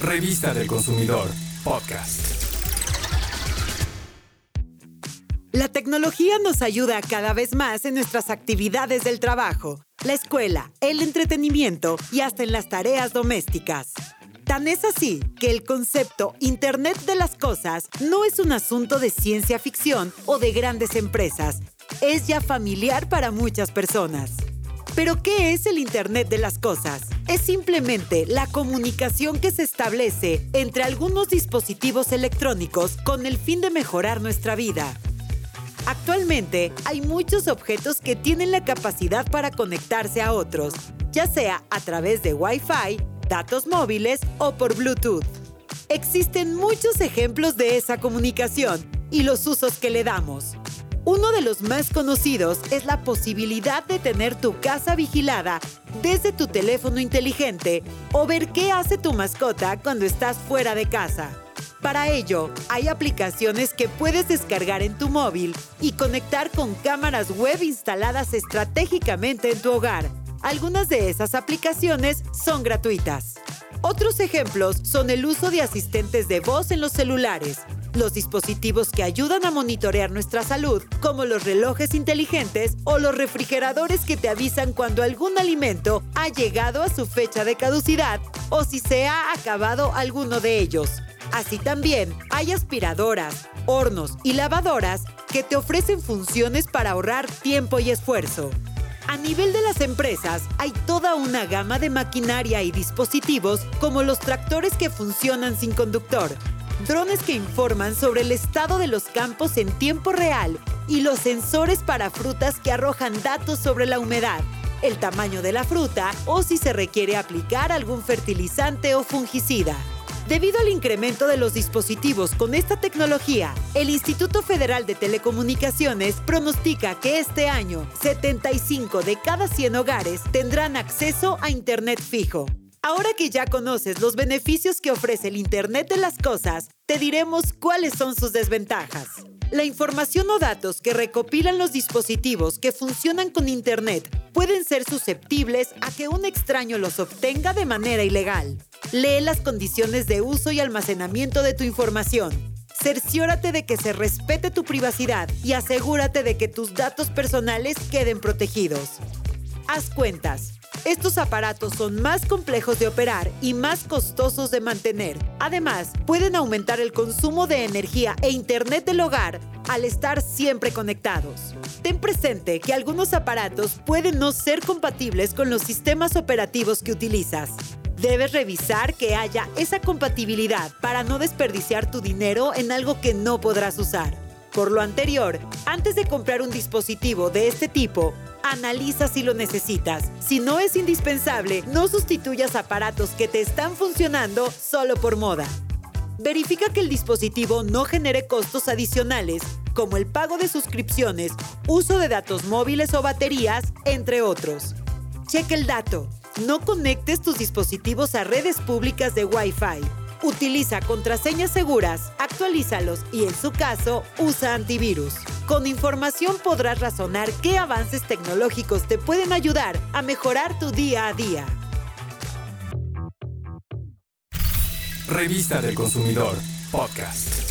Revista del Consumidor, podcast. La tecnología nos ayuda cada vez más en nuestras actividades del trabajo, la escuela, el entretenimiento y hasta en las tareas domésticas. Tan es así que el concepto Internet de las Cosas no es un asunto de ciencia ficción o de grandes empresas, es ya familiar para muchas personas. Pero ¿qué es el Internet de las Cosas? Es simplemente la comunicación que se establece entre algunos dispositivos electrónicos con el fin de mejorar nuestra vida. Actualmente hay muchos objetos que tienen la capacidad para conectarse a otros, ya sea a través de Wi-Fi, datos móviles o por Bluetooth. Existen muchos ejemplos de esa comunicación y los usos que le damos. Uno de los más conocidos es la posibilidad de tener tu casa vigilada desde tu teléfono inteligente o ver qué hace tu mascota cuando estás fuera de casa. Para ello, hay aplicaciones que puedes descargar en tu móvil y conectar con cámaras web instaladas estratégicamente en tu hogar. Algunas de esas aplicaciones son gratuitas. Otros ejemplos son el uso de asistentes de voz en los celulares, los dispositivos que ayudan a monitorear nuestra salud, como los relojes inteligentes o los refrigeradores que te avisan cuando algún alimento ha llegado a su fecha de caducidad o si se ha acabado alguno de ellos. Así también hay aspiradoras, hornos y lavadoras que te ofrecen funciones para ahorrar tiempo y esfuerzo. A nivel de las empresas, hay toda una gama de maquinaria y dispositivos como los tractores que funcionan sin conductor, drones que informan sobre el estado de los campos en tiempo real y los sensores para frutas que arrojan datos sobre la humedad, el tamaño de la fruta o si se requiere aplicar algún fertilizante o fungicida. Debido al incremento de los dispositivos con esta tecnología, el Instituto Federal de Telecomunicaciones pronostica que este año 75 de cada 100 hogares tendrán acceso a Internet fijo. Ahora que ya conoces los beneficios que ofrece el Internet de las Cosas, te diremos cuáles son sus desventajas. La información o datos que recopilan los dispositivos que funcionan con Internet pueden ser susceptibles a que un extraño los obtenga de manera ilegal. Lee las condiciones de uso y almacenamiento de tu información. Cerciórate de que se respete tu privacidad y asegúrate de que tus datos personales queden protegidos. Haz cuentas. Estos aparatos son más complejos de operar y más costosos de mantener. Además, pueden aumentar el consumo de energía e internet del hogar al estar siempre conectados. Ten presente que algunos aparatos pueden no ser compatibles con los sistemas operativos que utilizas. Debes revisar que haya esa compatibilidad para no desperdiciar tu dinero en algo que no podrás usar. Por lo anterior, antes de comprar un dispositivo de este tipo, analiza si lo necesitas. Si no es indispensable, no sustituyas aparatos que te están funcionando solo por moda. Verifica que el dispositivo no genere costos adicionales, como el pago de suscripciones, uso de datos móviles o baterías, entre otros. Cheque el dato. No conectes tus dispositivos a redes públicas de Wi-Fi. Utiliza contraseñas seguras, actualízalos y en su caso, usa antivirus. Con información podrás razonar qué avances tecnológicos te pueden ayudar a mejorar tu día a día. Revista del Consumidor, podcast.